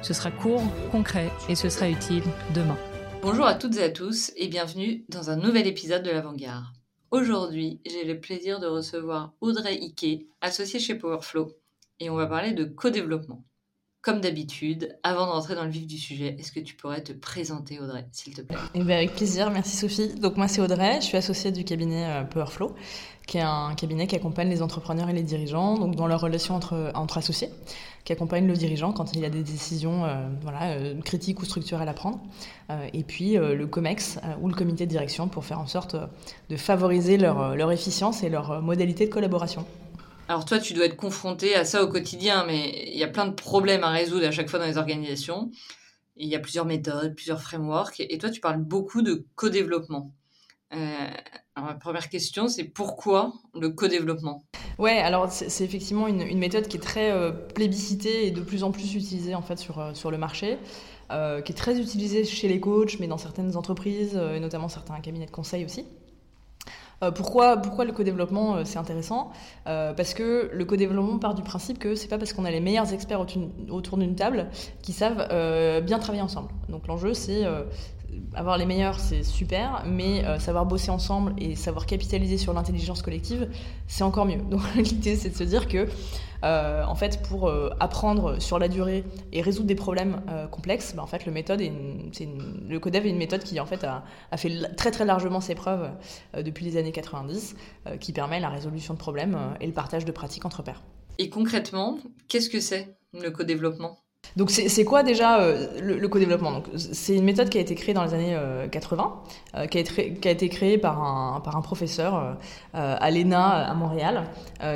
Ce sera court, concret et ce sera utile demain. Bonjour à toutes et à tous et bienvenue dans un nouvel épisode de l'Avant-Garde. Aujourd'hui, j'ai le plaisir de recevoir Audrey Ike, associée chez Powerflow, et on va parler de co-développement. Comme d'habitude, avant de rentrer dans le vif du sujet, est-ce que tu pourrais te présenter, Audrey, s'il te plaît? Eh ben, Avec plaisir, merci Sophie. Donc moi c'est Audrey, je suis associée du cabinet euh, Powerflow, qui est un cabinet qui accompagne les entrepreneurs et les dirigeants donc dans leur relation entre, associés, qui accompagne le dirigeant quand il a des décisions euh, voilà, euh, critiques ou structurelles à prendre, et puis le COMEX ou le comité de direction pour faire en sorte de favoriser leur efficience et leur modalité de collaboration. Alors toi, tu dois être confronté à ça au quotidien, mais il y a plein de problèmes à résoudre à chaque fois dans les organisations. Il y a plusieurs méthodes, plusieurs frameworks, et toi, tu parles beaucoup de co-développement. Euh, alors, ma première question, c'est pourquoi le co-développement? Ouais, alors c'est effectivement une, méthode qui est très euh, plébiscitée et de plus en plus utilisée en fait sur, euh, sur le marché, qui est très utilisée chez les coachs, mais dans certaines entreprises et notamment certains cabinets de conseil aussi. Euh, pourquoi, le co-développement euh, c'est intéressant? Euh, Parce que le co-développement part du principe que c'est pas parce qu'on a les meilleurs experts autour d'une table qui savent bien travailler ensemble. Donc l'enjeu c'est avoir les meilleurs, c'est super, mais savoir bosser ensemble et savoir capitaliser sur l'intelligence collective, c'est encore mieux. Donc l'idée, c'est de se dire que euh, en fait, pour euh, apprendre sur la durée et résoudre des problèmes euh, complexes, bah, en fait, le, méthode est le Codev est une méthode qui en fait a, fait très très largement ses preuves depuis les années 90, qui permet la résolution de problèmes et le partage de pratiques entre pairs. Et concrètement, qu'est-ce que c'est le co-développement? Donc c'est quoi déjà le, co-développement? C'est une méthode qui a été créée dans les années 80, qui, a été, qui, a été, créée par un, par un professeur à l'ENA à Montréal,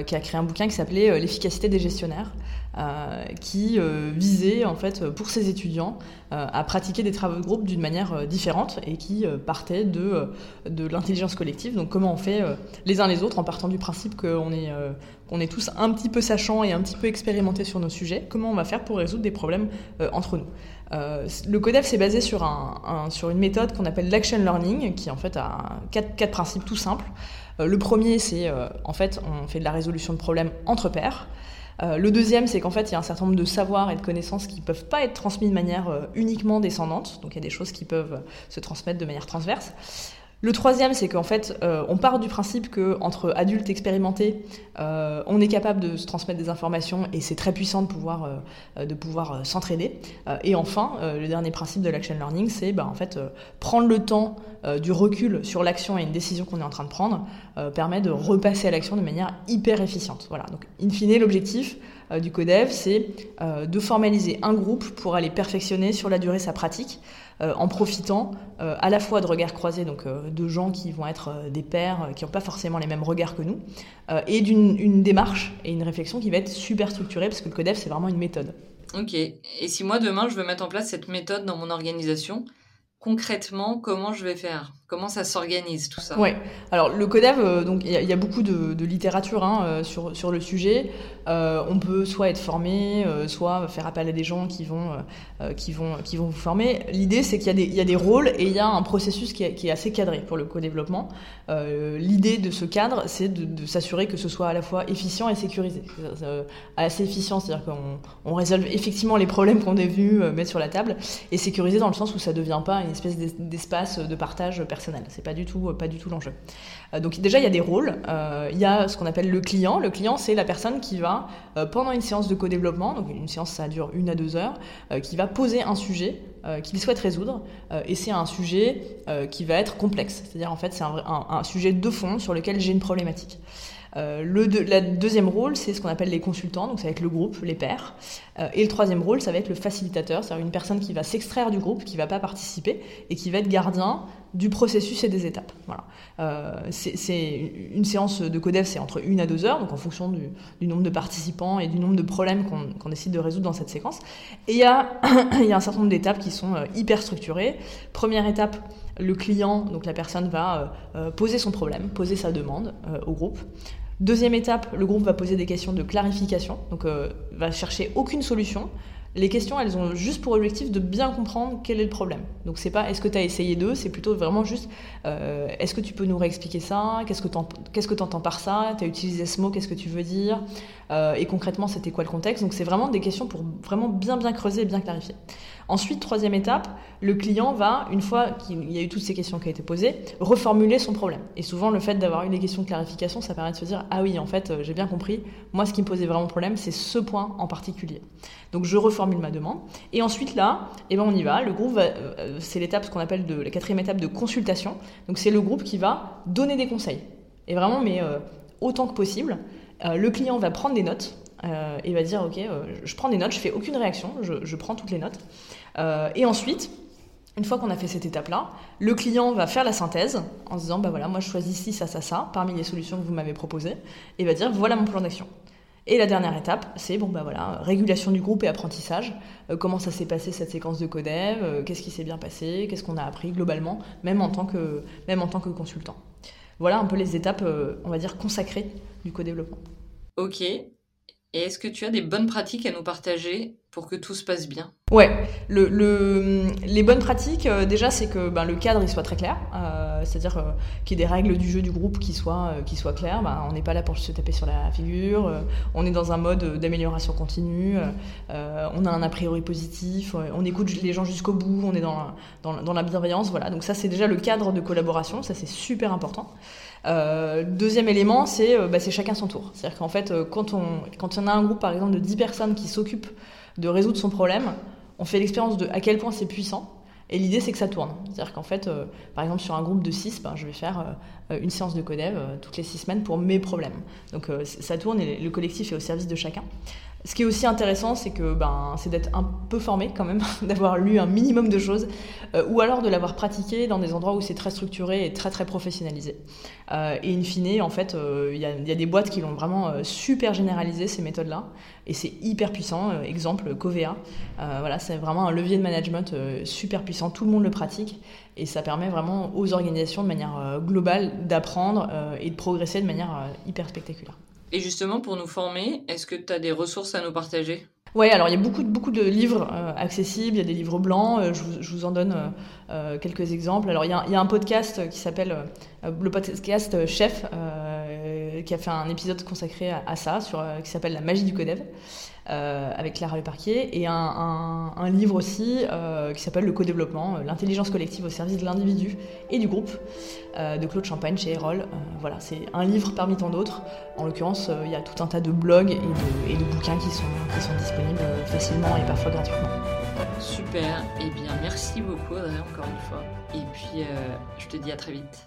qui a créé un bouquin qui s'appelait L'efficacité des gestionnaires. Euh, qui euh, visait en fait pour ses étudiants euh, à pratiquer des travaux de groupe d'une manière différente et qui partait de, de l'intelligence collective. Donc comment on fait les uns les autres en partant du principe qu'on est, qu'on est tous un petit peu sachants et un petit peu expérimentés sur nos sujets, comment on va faire pour résoudre des problèmes entre nous? le CODEF s'est basé sur, un, sur une méthode qu'on appelle l'action learning, qui en fait a quatre, quatre principes tout simples. le premier, c'est en fait on fait de la résolution de problèmes entre pairs. Euh, le deuxième, c'est qu'en fait, il y a un certain nombre de savoirs et de connaissances qui ne peuvent pas être transmis de manière euh, uniquement descendante. Donc il y a des choses qui peuvent se transmettre de manière transverse. Le troisième, c'est qu'en fait, euh, on part du principe qu'entre adultes expérimentés, euh, on est capable de se transmettre des informations et c'est très puissant de pouvoir, euh, de pouvoir s'entraider. et enfin, le dernier principe de l'action learning, c'est bah, en fait prendre le temps du recul sur l'action et une décision qu'on est en train de prendre permet de repasser à l'action de manière hyper efficiente. Voilà. Donc, in fine, l'objectif du CODEV, c'est de formaliser un groupe pour aller perfectionner sur la durée sa pratique. Euh, en profitant euh, à la fois de regards croisés, donc euh, de gens qui vont être des pairs, qui n'ont pas forcément les mêmes regards que nous, et d'une démarche et une réflexion qui va être super structurée, parce que le CODEF, c'est vraiment une méthode. Ok. Et si moi, demain, je veux mettre en place cette méthode dans mon organisation, concrètement, comment je vais faire? Comment ça s'organise tout ça? Ouais. Alors le CODEV, euh, donc il y, a beaucoup de, littérature hein, euh, sur, sur le sujet. Euh, on peut soit être formé, soit faire appel à des gens qui vont qui vont qui vont vous former. L'idée c'est qu'il y, y, a des rôles et il y a un processus qui est, qui est assez cadré pour le co-développement. L'idée de ce cadre, c'est de, s'assurer que ce soit à la fois efficient et sécurisé. assez efficient, c'est-à-dire qu'on on résolve effectivement les problèmes qu'on est venu mettre sur la table, et sécurisé dans le sens où ça devient pas une espèce d'espace de partage personnel c'est pas du tout, pas du tout l'enjeu. Euh, donc déjà, il y a des rôles. Euh, il y a ce qu'on appelle le client. Le client, c'est la personne qui va, euh, pendant une séance de co-développement, donc une séance ça dure une à deux heures, qui va poser un sujet qu'il souhaite résoudre, et c'est un sujet qui va être complexe. C'est-à-dire en fait c'est un, sujet de fond sur lequel j'ai une problématique. Euh, le la deuxième rôle, c'est ce qu'on appelle les consultants, donc ça va être le groupe, les pairs. Euh, et le troisième rôle, ça va être le facilitateur, c'est-à-dire une personne qui va s'extraire du groupe, qui va pas participer et qui va être gardien du processus et des étapes. Voilà. Euh, c'est une séance de codev, c'est entre une à deux heures, donc en fonction du, nombre de participants et du nombre de problèmes qu'on décide de résoudre dans cette séquence. Et il y a, un certain nombre d'étapes qui sont euh, hyper structurées. Première étape, le client, donc la personne va euh, poser son problème, poser sa demande au groupe. Deuxième étape, le groupe va poser des questions de clarification, donc va chercher aucune solution. Les questions, elles ont juste pour objectif de bien comprendre quel est le problème. Donc c'est pas est-ce que tu as essayé d'eux, c'est plutôt vraiment juste euh, est-ce que tu peux nous réexpliquer ça? Qu'est-ce que tu entends par ça? Tu as utilisé ce mot, qu'est-ce que tu veux dire? Euh, Et concrètement, c'était quoi le contexte? Donc c'est vraiment des questions pour vraiment bien bien creuser et bien clarifier. Ensuite, troisième étape, le client va, une fois qu'il y a eu toutes ces questions qui ont été posées, reformuler son problème. Et souvent, le fait d'avoir eu des questions de clarification, ça permet de se dire Ah oui, en fait, euh, j'ai bien compris, moi, ce qui me posait vraiment problème, c'est ce point en particulier. Donc, je reformule ma demande. Et ensuite, là, eh ben, on y va. Le groupe, euh, c'est l'étape, ce qu'on appelle de, la quatrième étape de consultation. Donc, c'est le groupe qui va donner des conseils. Et vraiment, mais euh, autant que possible. le client va prendre des notes euh, et va dire ok, euh, je prends des notes, je fais aucune réaction, je, prends toutes les notes. Euh, et ensuite, une fois qu'on a fait cette étape-là, le client va faire la synthèse en se disant bah voilà, moi je choisis ci, ça, ça, ça parmi les solutions que vous m'avez proposées, et va dire voilà mon plan d'action. Et la dernière étape, c'est bon bah voilà, régulation du groupe et apprentissage. comment ça s'est passé cette séquence de codev Qu'est-ce qui s'est bien passé? Qu'est-ce qu'on a appris globalement, même en tant que même en tant que consultant? Voilà un peu les étapes, on va dire consacrées du co-développement. Ok, et est-ce que tu as des bonnes pratiques à nous partager pour que tout se passe bien? Ouais, le, les bonnes pratiques, euh, déjà, c'est que ben, le cadre il soit très clair, euh, c'est-à-dire euh, qu'il y ait des règles du jeu du groupe qui soient, qui soient claires. Ben, on n'est pas là pour se taper sur la figure, on est dans un mode d'amélioration continue, on a un a priori positif, on écoute les gens jusqu'au bout, on est dans, la bienveillance, voilà. Donc ça, c'est déjà le cadre de collaboration, ça c'est super important. Euh, deuxième élément, c'est euh, bah, chacun son tour. C'est-à-dire qu'en fait, euh, quand on, quand on a un groupe, par exemple, de 10 personnes qui s'occupent de résoudre son problème, on fait l'expérience de à quel point c'est puissant. Et l'idée, c'est que ça tourne. C'est-à-dire qu'en fait, par exemple, sur un groupe de 6, ben, je vais faire une séance de codev toutes les 6 semaines pour mes problèmes. Donc ça tourne et le collectif est au service de chacun. Ce qui est aussi intéressant, c'est que ben, c'est d'être un peu formé quand même, d'avoir lu un minimum de choses, euh, ou alors de l'avoir pratiqué dans des endroits où c'est très structuré et très très professionnalisé. Euh, et in fine, en fait, euh, il y, a, des boîtes qui l'ont vraiment super généralisé ces méthodes-là, et c'est hyper puissant. exemple, Covea, voilà, c'est vraiment un levier de management super puissant. Tout le monde le pratique, et ça permet vraiment aux organisations de manière globale d'apprendre et de progresser de manière hyper spectaculaire. Et justement, pour nous former, est-ce que tu as des ressources à nous partager? Oui, alors il y a beaucoup, beaucoup de livres euh, accessibles, il y a des livres blancs, euh, je, vous, en donne euh, quelques exemples. Alors il y, a, un podcast qui s'appelle le podcast Chef, qui a fait un épisode consacré à, ça, sur, qui s'appelle La magie du codev. Euh, avec Clara Leparquier, et un, livre aussi euh, qui s'appelle Le co-développement, euh, l'intelligence collective au service de l'individu et du groupe, de Claude Champagne chez Erol. voilà, c'est un livre parmi tant d'autres. En l'occurrence, il y a tout un tas de blogs et de, bouquins qui sont, qui sont disponibles facilement et parfois gratuitement. Super, et eh bien merci beaucoup Audrey encore une fois, et puis je te dis à très vite.